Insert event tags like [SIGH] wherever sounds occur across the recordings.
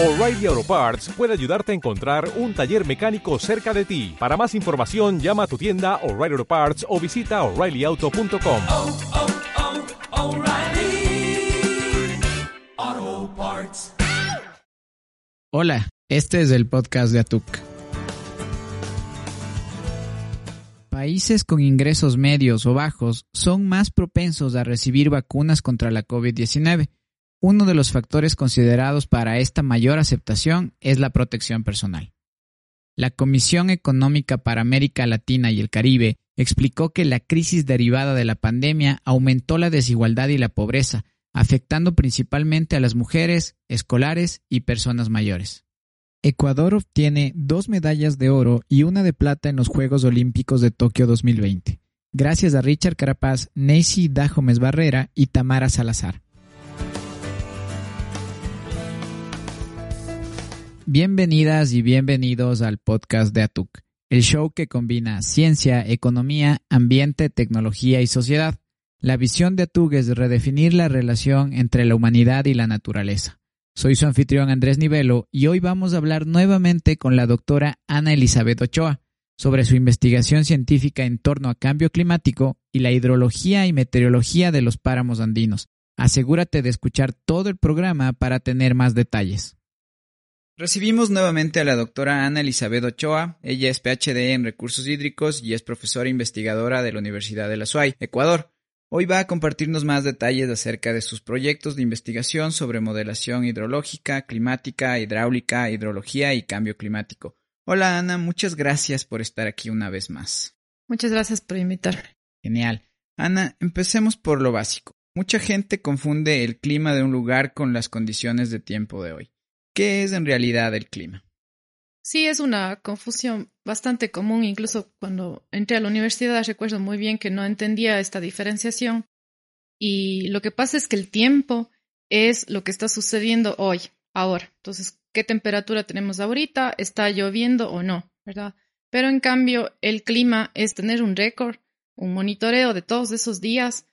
O'Reilly Auto Parts puede ayudarte a encontrar un taller mecánico cerca de ti. Para más información, llama a tu tienda O'Reilly Auto Parts o visita oreillyauto.com. oh, oh, Parts. Hola, este es el podcast de Atuk. Países con ingresos medios o bajos son más propensos a recibir vacunas contra la COVID-19. Uno de los factores considerados para esta mayor aceptación es la protección personal. La Comisión Económica para América Latina y el Caribe explicó que la crisis derivada de la pandemia aumentó la desigualdad y la pobreza, afectando principalmente a las mujeres, escolares y personas mayores. Ecuador obtiene dos medallas de oro y una de plata en los Juegos Olímpicos de Tokio 2020, gracias a Richard Carapaz, Nancy Dajomes Barrera y Tamara Salazar. Bienvenidas y bienvenidos al podcast de Atuk, el show que combina ciencia, economía, ambiente, tecnología y sociedad. La visión de Atuk es redefinir la relación entre la humanidad y la naturaleza. Soy su anfitrión Andrés Nivelo y hoy vamos a hablar nuevamente con la doctora Ana Elizabeth Ochoa sobre su investigación científica en torno a cambio climático y la hidrología y meteorología de los páramos andinos. Asegúrate de escuchar todo el programa para tener más detalles. Recibimos nuevamente a la doctora Ana Elizabeth Ochoa. Ella es PhD en recursos hídricos y es profesora investigadora de la Universidad de la SUAY, Ecuador. Hoy va a compartirnos más detalles acerca de sus proyectos de investigación sobre modelación hidrológica, climática, hidráulica, hidrología y cambio climático. Hola Ana, muchas gracias por estar aquí una vez más. Muchas gracias por invitarme. Genial. Ana, empecemos por lo básico. Mucha gente confunde el clima de un lugar con las condiciones de tiempo de hoy. ¿Qué es en realidad el clima? Sí, es una confusión bastante común. Incluso cuando entré a la universidad recuerdo muy bien que no entendía esta diferenciación. Y lo que pasa es que el tiempo es lo que está sucediendo hoy, ahora. Entonces, ¿qué temperatura tenemos ahorita? ¿Está lloviendo o no? ¿Verdad? Pero en cambio, el clima es tener un récord, un monitoreo de todos esos días,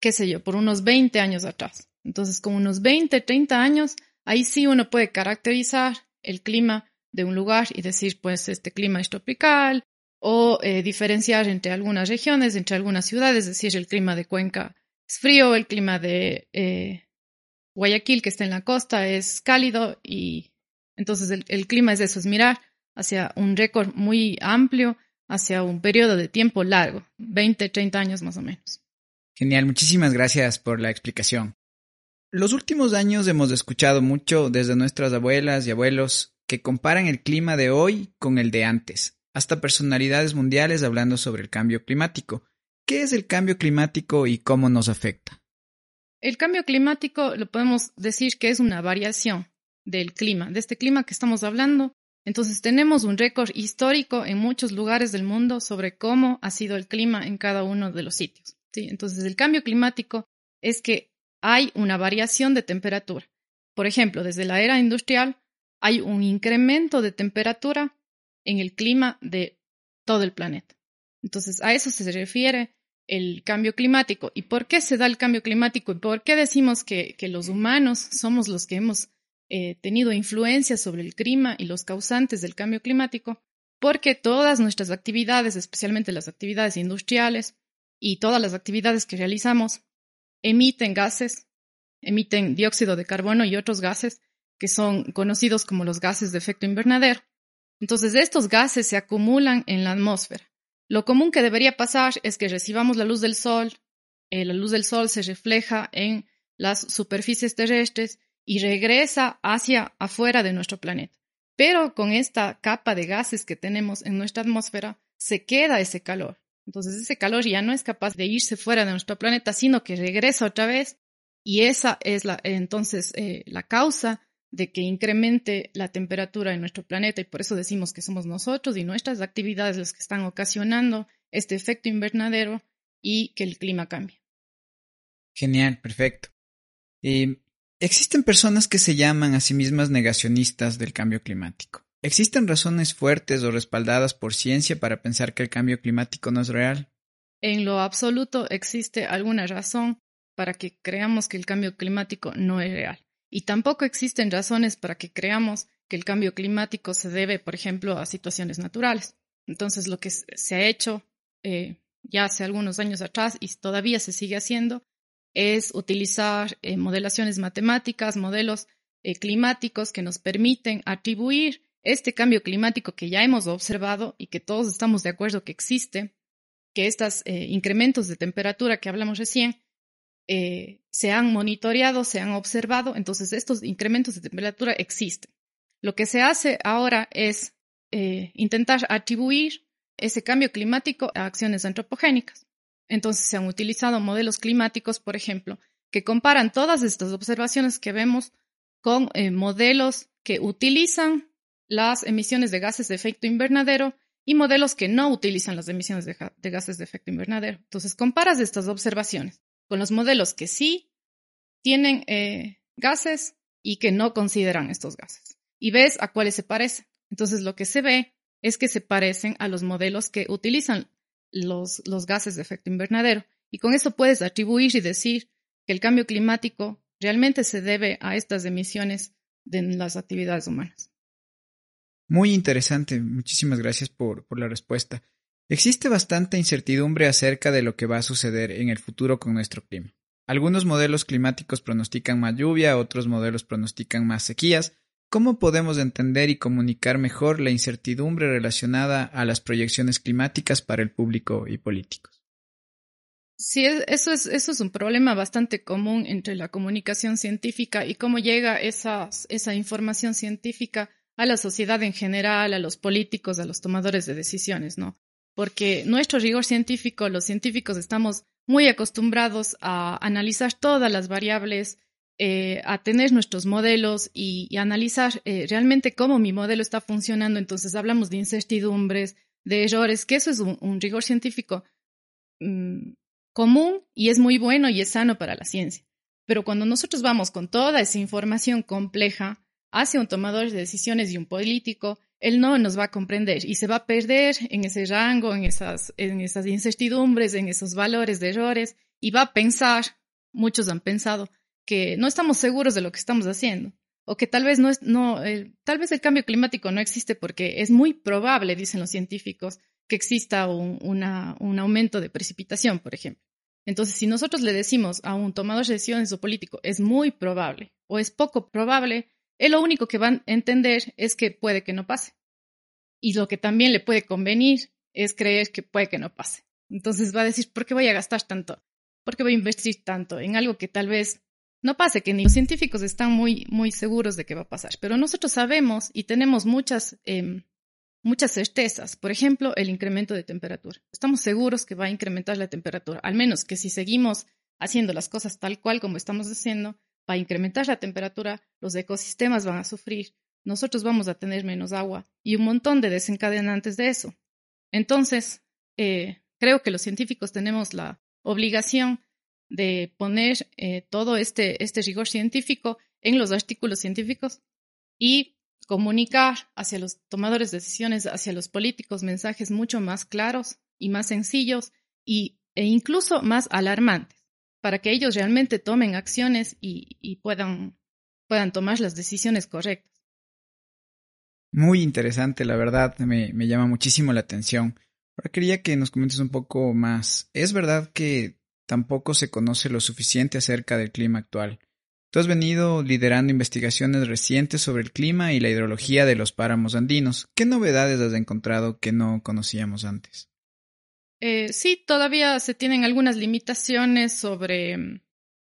qué sé yo, por unos 20 años atrás. Entonces, con unos 20, 30 años, ahí sí uno puede caracterizar el clima de un lugar y decir, pues, este clima es tropical, o eh, diferenciar entre algunas regiones, entre algunas ciudades, es decir, el clima de Cuenca es frío, el clima de eh, Guayaquil, que está en la costa, es cálido, y entonces el, el clima es eso, es mirar hacia un récord muy amplio, hacia un periodo de tiempo largo, 20, 30 años más o menos. Genial, muchísimas gracias por la explicación. Los últimos años hemos escuchado mucho desde nuestras abuelas y abuelos que comparan el clima de hoy con el de antes, hasta personalidades mundiales hablando sobre el cambio climático. ¿Qué es el cambio climático y cómo nos afecta? El cambio climático lo podemos decir que es una variación del clima, de este clima que estamos hablando. Entonces tenemos un récord histórico en muchos lugares del mundo sobre cómo ha sido el clima en cada uno de los sitios. ¿sí? Entonces el cambio climático es que hay una variación de temperatura. Por ejemplo, desde la era industrial hay un incremento de temperatura en el clima de todo el planeta. Entonces, a eso se refiere el cambio climático. ¿Y por qué se da el cambio climático? ¿Y por qué decimos que, los humanos somos los que hemos eh, tenido influencia sobre el clima y los causantes del cambio climático? Porque todas nuestras actividades, especialmente las actividades industriales y todas las actividades que realizamos, emiten gases, emiten dióxido de carbono y otros gases que son conocidos como los gases de efecto invernadero. Entonces, estos gases se acumulan en la atmósfera. Lo común que debería pasar es que recibamos la luz del sol, eh, la luz del sol se refleja en las superficies terrestres y regresa hacia afuera de nuestro planeta. Pero con esta capa de gases que tenemos en nuestra atmósfera, se queda ese calor. Entonces ese calor ya no es capaz de irse fuera de nuestro planeta, sino que regresa otra vez y esa es la, entonces eh, la causa de que incremente la temperatura en nuestro planeta y por eso decimos que somos nosotros y nuestras actividades las que están ocasionando este efecto invernadero y que el clima cambie. Genial, perfecto. Existen personas que se llaman a sí mismas negacionistas del cambio climático. ¿Existen razones fuertes o respaldadas por ciencia para pensar que el cambio climático no es real? En lo absoluto existe alguna razón para que creamos que el cambio climático no es real. y tampoco existen razones para que creamos que el cambio climático se debe, por ejemplo, a situaciones naturales. Entonces, lo que se ha hecho eh, ya hace algunos años atrás y todavía se sigue haciendo es utilizar eh, modelaciones matemáticas, modelos eh, climáticos que nos permiten atribuir este cambio climático que ya hemos observado y que todos estamos de acuerdo que existe, que estos incrementos de temperatura que hablamos recién se han monitoreado, se han observado, entonces estos incrementos de temperatura existen. Lo que se hace ahora es eh, intentar atribuir ese cambio climático a acciones antropogénicas. Entonces se han utilizado modelos climáticos, por ejemplo, que comparan todas estas observaciones que vemos con eh, modelos que utilizan las emisiones de gases de efecto invernadero y modelos que no utilizan las emisiones de, gases de efecto invernadero. Entonces comparas estas observaciones con los modelos que sí tienen eh, gases y que no consideran estos gases y ves a cuáles se parecen. Entonces lo que se ve es que se parecen a los modelos que utilizan los, los gases de efecto invernadero. Y con eso puedes atribuir y decir que el cambio climático realmente se debe a estas emisiones de las actividades humanas. Muy interesante. Muchísimas gracias por, la respuesta. Existe bastante incertidumbre acerca de lo que va a suceder en el futuro con nuestro clima. Algunos modelos climáticos pronostican más lluvia, otros modelos pronostican más sequías, ¿Cómo podemos entender y comunicar mejor la incertidumbre relacionada a las proyecciones climáticas para el público y políticos? Sí, eso es, eso es un problema bastante común entre la comunicación científica y cómo llega esa información científica a la sociedad en general, a los políticos, a los tomadores de decisiones, ¿no? Porque nuestro rigor científico, los científicos estamos muy acostumbrados a analizar todas las variables eh, a tener nuestros modelos y, analizar eh, realmente cómo mi modelo está funcionando. Entonces hablamos de incertidumbres, de errores, que eso es un, rigor científico mm, común y es muy bueno y es sano para la ciencia. Pero cuando nosotros vamos con toda esa información compleja hacia un tomador de decisiones y un político, él no nos va a comprender y se va a perder en ese rango, en esas, en esas incertidumbres, en esos valores de errores y va a pensar, muchos han pensado, que no estamos seguros de lo que estamos haciendo o que tal vez no es, no, tal vez el cambio climático no existe porque es muy probable, dicen los científicos, que exista un, un aumento de precipitación, por ejemplo. Entonces, si nosotros le decimos a un tomador de decisiones o político es muy probable o es poco probable, él lo único que va a entender es que puede que no pase. Y lo que también le puede convenir es creer que puede que no pase. Entonces va a decir, ¿por qué voy a gastar tanto? ¿Por qué voy a invertir tanto en algo que tal vez no pase, que ni los científicos están muy, muy seguros de qué va a pasar, pero nosotros sabemos y tenemos muchas, em, muchas certezas. Por ejemplo, el incremento de temperatura. Estamos seguros que va a incrementar la temperatura, al menos que si seguimos haciendo las cosas tal cual como estamos haciendo, va a incrementar la temperatura, los ecosistemas van a sufrir, nosotros vamos a tener menos agua y un montón de desencadenantes de eso. Entonces, eh, creo que los científicos tenemos la obligación de poner eh, todo este, este rigor científico en los artículos científicos y comunicar hacia los tomadores de decisiones, hacia los políticos, mensajes mucho más claros y más sencillos y, e incluso más alarmantes, para que ellos realmente tomen acciones y, puedan, tomar las decisiones correctas. Muy interesante, la verdad, me, me llama muchísimo la atención. Ahora quería que nos comentes un poco más. ¿Es verdad que tampoco se conoce lo suficiente acerca del clima actual. Tú has venido liderando investigaciones recientes sobre el clima y la hidrología de los páramos andinos. ¿Qué novedades has encontrado que no conocíamos antes? Eh, sí, todavía se tienen algunas limitaciones sobre mm,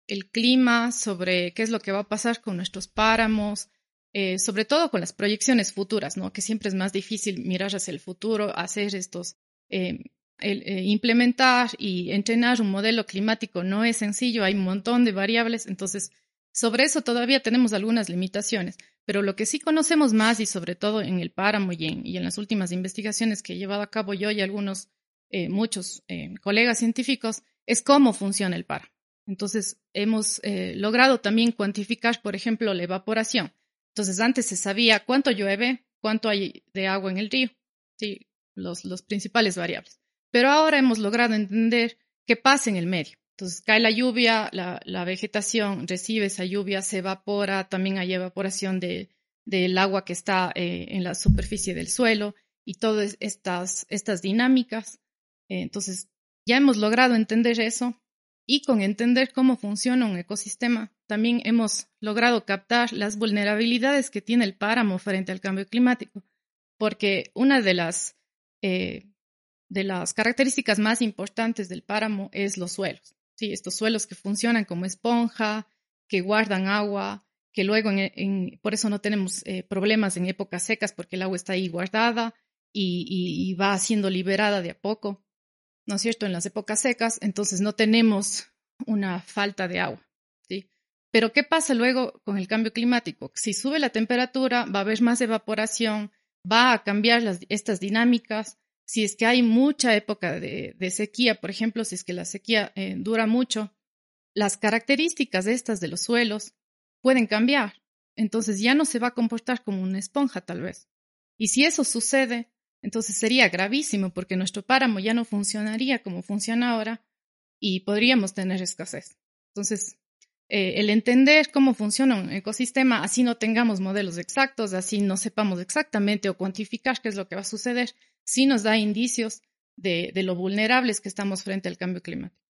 el clima, sobre qué es lo que va a pasar con nuestros páramos, eh, sobre todo con las proyecciones futuras, ¿no? Que siempre es más difícil mirar hacia el futuro, hacer estos eh, implementar y entrenar un modelo climático no es sencillo, hay un montón de variables, entonces sobre eso todavía tenemos algunas limitaciones, pero lo que sí conocemos más y sobre todo en el páramo y en, las últimas investigaciones que he llevado a cabo yo y algunos, eh, muchos eh, colegas científicos, es cómo funciona el páramo. Entonces, hemos logrado también cuantificar, por ejemplo, la evaporación. Entonces, antes se sabía cuánto llueve, cuánto hay de agua en el río, ¿sí? los, los principales variables. Pero ahora hemos logrado entender qué pasa en el medio. Entonces cae la lluvia, la, la vegetación recibe esa lluvia, se evapora, también hay evaporación de, del agua que está eh, en la superficie del suelo y todas estas, estas dinámicas. Eh, entonces, ya hemos logrado entender eso y con entender cómo funciona un ecosistema, también hemos logrado captar las vulnerabilidades que tiene el páramo frente al cambio climático, porque una de las, eh, de las características más importantes del páramo es los suelos. ¿sí? Estos suelos que funcionan como esponja, que guardan agua, que luego, por eso no tenemos eh, problemas en épocas secas, porque el agua está ahí guardada y, va siendo liberada de a poco, ¿no es cierto? En las épocas secas, entonces no tenemos una falta de agua, ¿sí? Pero ¿qué pasa luego con el cambio climático? Si sube la temperatura, va a haber más evaporación, va a cambiar estas dinámicas. Si es que hay mucha época de, sequía, por ejemplo, si es que la sequía eh, dura mucho, las características estas de los suelos pueden cambiar. Entonces ya no se va a comportar como una esponja tal vez. Y si eso sucede, entonces sería gravísimo porque nuestro páramo ya no funcionaría como funciona ahora y podríamos tener escasez. Entonces, eh, el entender cómo funciona un ecosistema, así no tengamos modelos exactos, así no sepamos exactamente o cuantificar qué es lo que va a suceder, sí nos da indicios de lo vulnerables que estamos frente al cambio climático.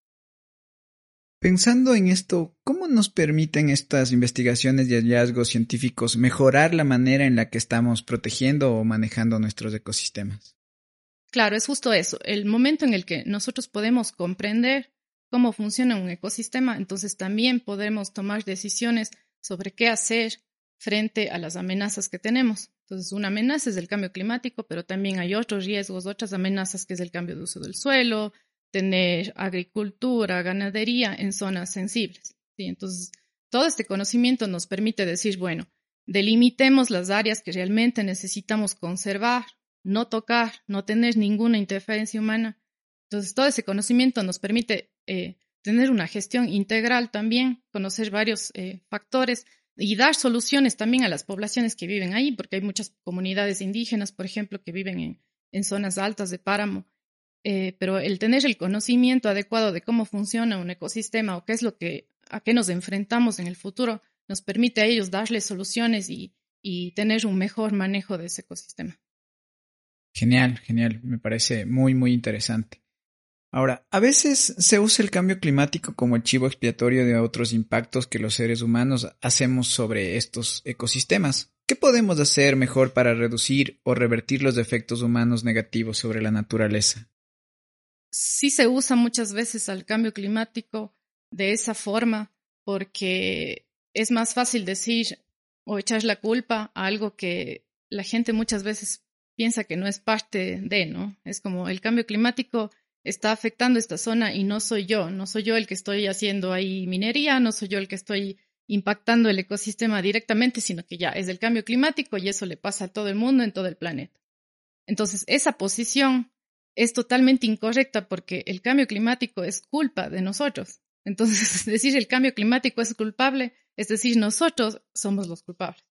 Pensando en esto, ¿cómo nos permiten estas investigaciones y hallazgos científicos mejorar la manera en la que estamos protegiendo o manejando nuestros ecosistemas? Claro, es justo eso. El momento en el que nosotros podemos comprender cómo funciona un ecosistema, entonces también podemos tomar decisiones sobre qué hacer frente a las amenazas que tenemos. Entonces, una amenaza es el cambio climático, pero también hay otros riesgos, otras amenazas que es el cambio de uso del suelo, tener agricultura, ganadería en zonas sensibles. ¿sí? Entonces, todo este conocimiento nos permite decir, bueno, delimitemos las áreas que realmente necesitamos conservar, no tocar, no tener ninguna interferencia humana. Entonces, todo ese conocimiento nos permite eh, tener una gestión integral también, conocer varios eh, factores y dar soluciones también a las poblaciones que viven ahí, porque hay muchas comunidades indígenas, por ejemplo, que viven en zonas altas de páramo eh, pero el tener el conocimiento adecuado de cómo funciona un ecosistema o qué es lo que, a qué nos enfrentamos en el futuro, nos permite a ellos darles soluciones y, y tener un mejor manejo de ese ecosistema. Genial, genial. Me parece muy, muy interesante. Ahora, a veces se usa el cambio climático como el chivo expiatorio de otros impactos que los seres humanos hacemos sobre estos ecosistemas. ¿Qué podemos hacer mejor para reducir o revertir los efectos humanos negativos sobre la naturaleza? Sí se usa muchas veces al cambio climático de esa forma porque es más fácil decir o echar la culpa a algo que la gente muchas veces piensa que no es parte de, ¿no? Es como el cambio climático está afectando esta zona y no soy yo, no soy yo el que estoy haciendo ahí minería, no soy yo el que estoy impactando el ecosistema directamente, sino que ya es el cambio climático y eso le pasa a todo el mundo en todo el planeta. Entonces, esa posición es totalmente incorrecta porque el cambio climático es culpa de nosotros. Entonces, [LAUGHS] decir el cambio climático es culpable, es decir, nosotros somos los culpables.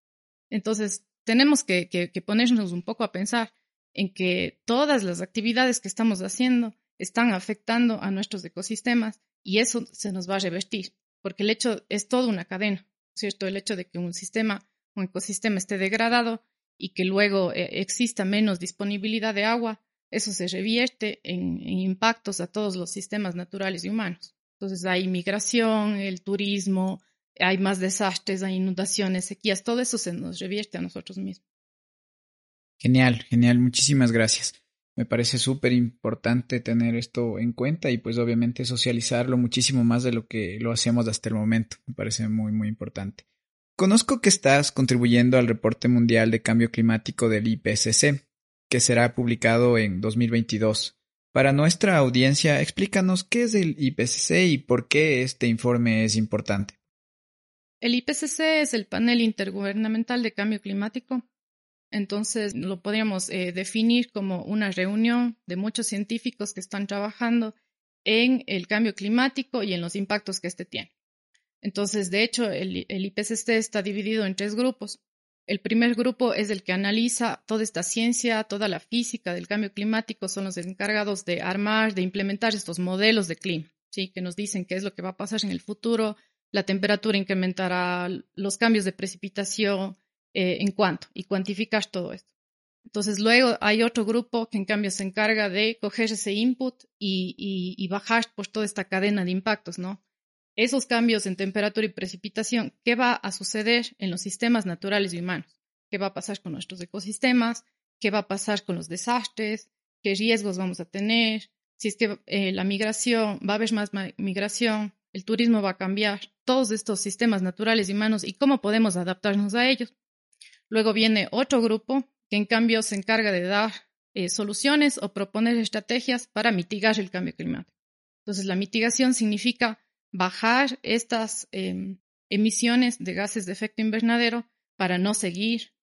Entonces, tenemos que, ponernos un poco a pensar en que todas las actividades que estamos haciendo están afectando a nuestros ecosistemas y eso se nos va a revertir, porque el hecho es toda una cadena, ¿cierto? El hecho de que un sistema, un ecosistema esté degradado y que luego eh, exista menos disponibilidad de agua, eso se revierte en, impactos a todos los sistemas naturales y humanos. Entonces hay migración, el turismo, hay más desastres, hay inundaciones, sequías, todo eso se nos revierte a nosotros mismos. Genial, genial, muchísimas gracias. Me parece súper importante tener esto en cuenta y pues obviamente socializarlo muchísimo más de lo que lo hacemos hasta el momento. Me parece muy, muy importante. Conozco que estás contribuyendo al reporte mundial de cambio climático del IPCC que será publicado en 2022. Para nuestra audiencia, explícanos qué es el IPCC y por qué este informe es importante. El IPCC es el panel intergubernamental de cambio climático. Entonces, lo podríamos eh, definir como una reunión de muchos científicos que están trabajando en el cambio climático y en los impactos que éste tiene. Entonces, de hecho, el IPCC está dividido en tres grupos. El primer grupo es el que analiza toda esta ciencia, toda la física del cambio climático, son los encargados de armar, de implementar estos modelos de clima. ¿sí? que nos dicen qué es lo que va a pasar en el futuro, la temperatura incrementará, los cambios de precipitación, eh, en cuánto, y cuantificar todo esto. Entonces, luego hay otro grupo que en cambio se encarga de coger ese input y, bajar pues, toda esta cadena de impactos, ¿no? Esos cambios en temperatura y precipitación, ¿qué va a suceder en los sistemas naturales y humanos? ¿Qué va a pasar con nuestros ecosistemas? ¿Qué va a pasar con los desastres? ¿Qué riesgos vamos a tener? Si es que eh, la migración, va a haber más migración, el turismo va a cambiar, todos estos sistemas naturales y humanos y cómo podemos adaptarnos a ellos. Luego viene otro grupo que en cambio se encarga de dar eh, soluciones o proponer estrategias para mitigar el cambio climático. Entonces, la mitigación significa bajar estas em, emisiones de gases de efecto invernadero para no seguir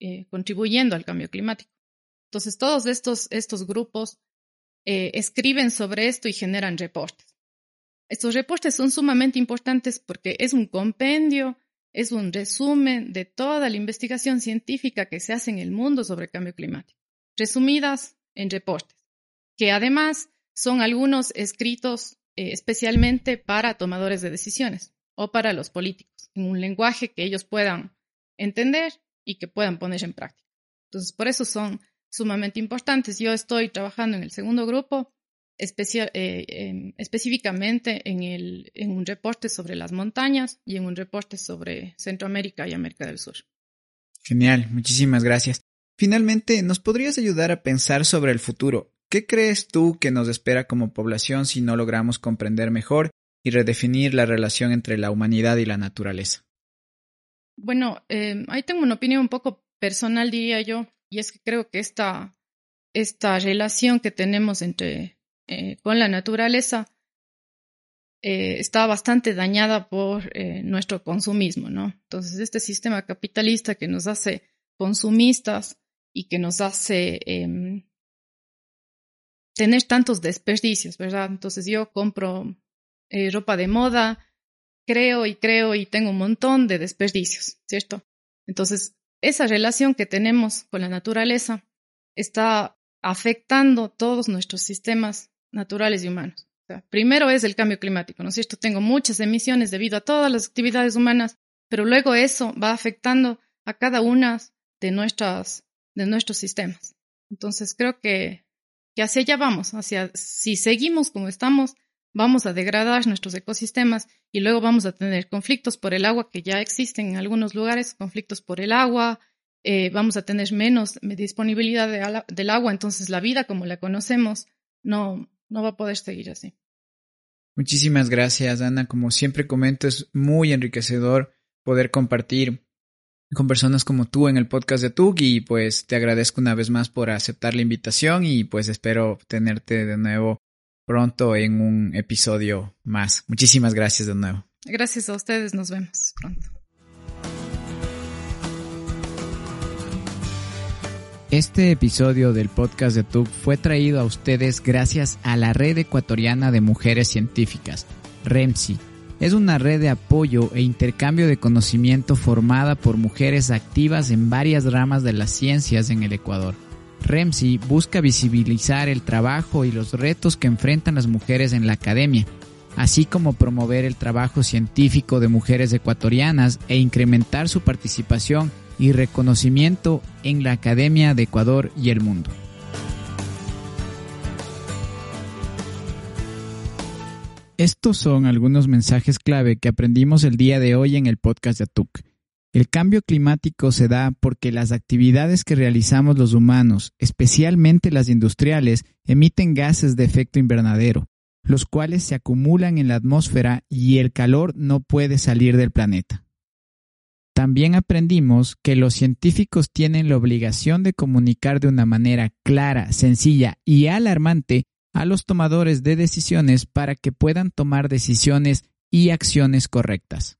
eh, contribuyendo al cambio climático. Entonces, todos estos, estos grupos eh, escriben sobre esto y generan reportes. Estos reportes son sumamente importantes porque es un compendio es un resumen de toda la investigación científica que se hace en el mundo sobre cambio climático, resumidas en reportes, que además son algunos escritos eh, especialmente para tomadores de decisiones o para los políticos, en un lenguaje que ellos puedan entender y que puedan poner en práctica. Entonces, por eso son sumamente importantes. Yo estoy trabajando en el segundo grupo eh, específicamente en, el, en un reporte sobre las montañas y en un reporte sobre Centroamérica y América del Sur. Genial, muchísimas gracias. Finalmente, ¿nos podrías ayudar a pensar sobre el futuro? ¿Qué crees tú que nos espera como población si no logramos comprender mejor y redefinir la relación entre la humanidad y la naturaleza? Bueno, eh, ahí tengo una opinión un poco personal, diría yo, y es que creo que esta, esta relación que tenemos entre eh, con la naturaleza eh, está bastante dañada por eh, nuestro consumismo, ¿no? Entonces, este sistema capitalista que nos hace consumistas y que nos hace em, tener tantos desperdicios, ¿verdad? Entonces, yo compro ropa de moda, creo y creo y tengo un montón de desperdicios, ¿cierto? Entonces, esa relación que tenemos con la naturaleza está afectando todos nuestros sistemas naturales y humanos. primero es el cambio climático, ¿no es cierto? Tengo muchas emisiones debido a todas las actividades humanas, pero luego eso va afectando a cada una de, nuestras, de nuestros sistemas. Entonces creo que, que hacia allá vamos, hacia si seguimos como estamos, vamos a degradar nuestros ecosistemas y luego vamos a tener conflictos por el agua que ya existen en algunos lugares, conflictos por el agua, eh, vamos a tener menos disponibilidad del agua, entonces la vida como la conocemos no, no va a poder seguir así. Muchísimas gracias, Ana. Como siempre comento, es muy enriquecedor poder compartir con personas como tú en el podcast de TUG y pues te agradezco una vez más por aceptar la invitación y pues espero tenerte de nuevo pronto en un episodio más. Muchísimas gracias de nuevo. Gracias a ustedes, nos vemos pronto. Este episodio del podcast de TUC fue traído a ustedes gracias a la Red Ecuatoriana de Mujeres Científicas, REMSI. Es una red de apoyo e intercambio de conocimiento formada por mujeres activas en varias ramas de las ciencias en el Ecuador. REMSI busca visibilizar el trabajo y los retos que enfrentan las mujeres en la academia, así como promover el trabajo científico de mujeres ecuatorianas e incrementar su participación y reconocimiento en la Academia de Ecuador y el mundo. Estos son algunos mensajes clave que aprendimos el día de hoy en el podcast de ATUC. El cambio climático se da porque las actividades que realizamos los humanos, especialmente las industriales, emiten gases de efecto invernadero, los cuales se acumulan en la atmósfera y el calor no puede salir del planeta. También aprendimos que los científicos tienen la obligación de comunicar de una manera clara, sencilla y alarmante a los tomadores de decisiones para que puedan tomar decisiones y acciones correctas.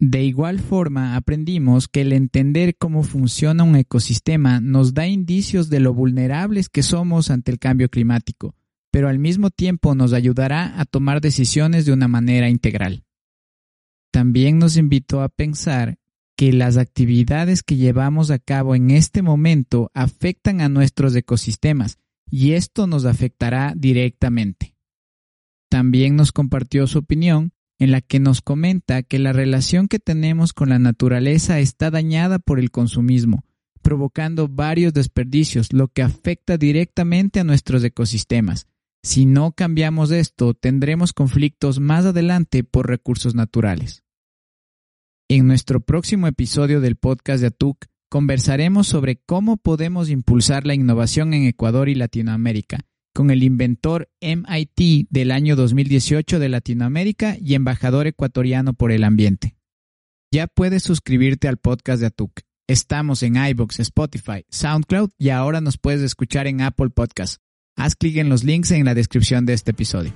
De igual forma, aprendimos que el entender cómo funciona un ecosistema nos da indicios de lo vulnerables que somos ante el cambio climático, pero al mismo tiempo nos ayudará a tomar decisiones de una manera integral. También nos invitó a pensar que las actividades que llevamos a cabo en este momento afectan a nuestros ecosistemas y esto nos afectará directamente. También nos compartió su opinión en la que nos comenta que la relación que tenemos con la naturaleza está dañada por el consumismo, provocando varios desperdicios, lo que afecta directamente a nuestros ecosistemas. Si no cambiamos esto, tendremos conflictos más adelante por recursos naturales. En nuestro próximo episodio del podcast de ATUC conversaremos sobre cómo podemos impulsar la innovación en Ecuador y Latinoamérica con el inventor MIT del año 2018 de Latinoamérica y embajador ecuatoriano por el ambiente. Ya puedes suscribirte al podcast de ATUC. Estamos en iBox, Spotify, SoundCloud y ahora nos puedes escuchar en Apple Podcast. Haz clic en los links en la descripción de este episodio.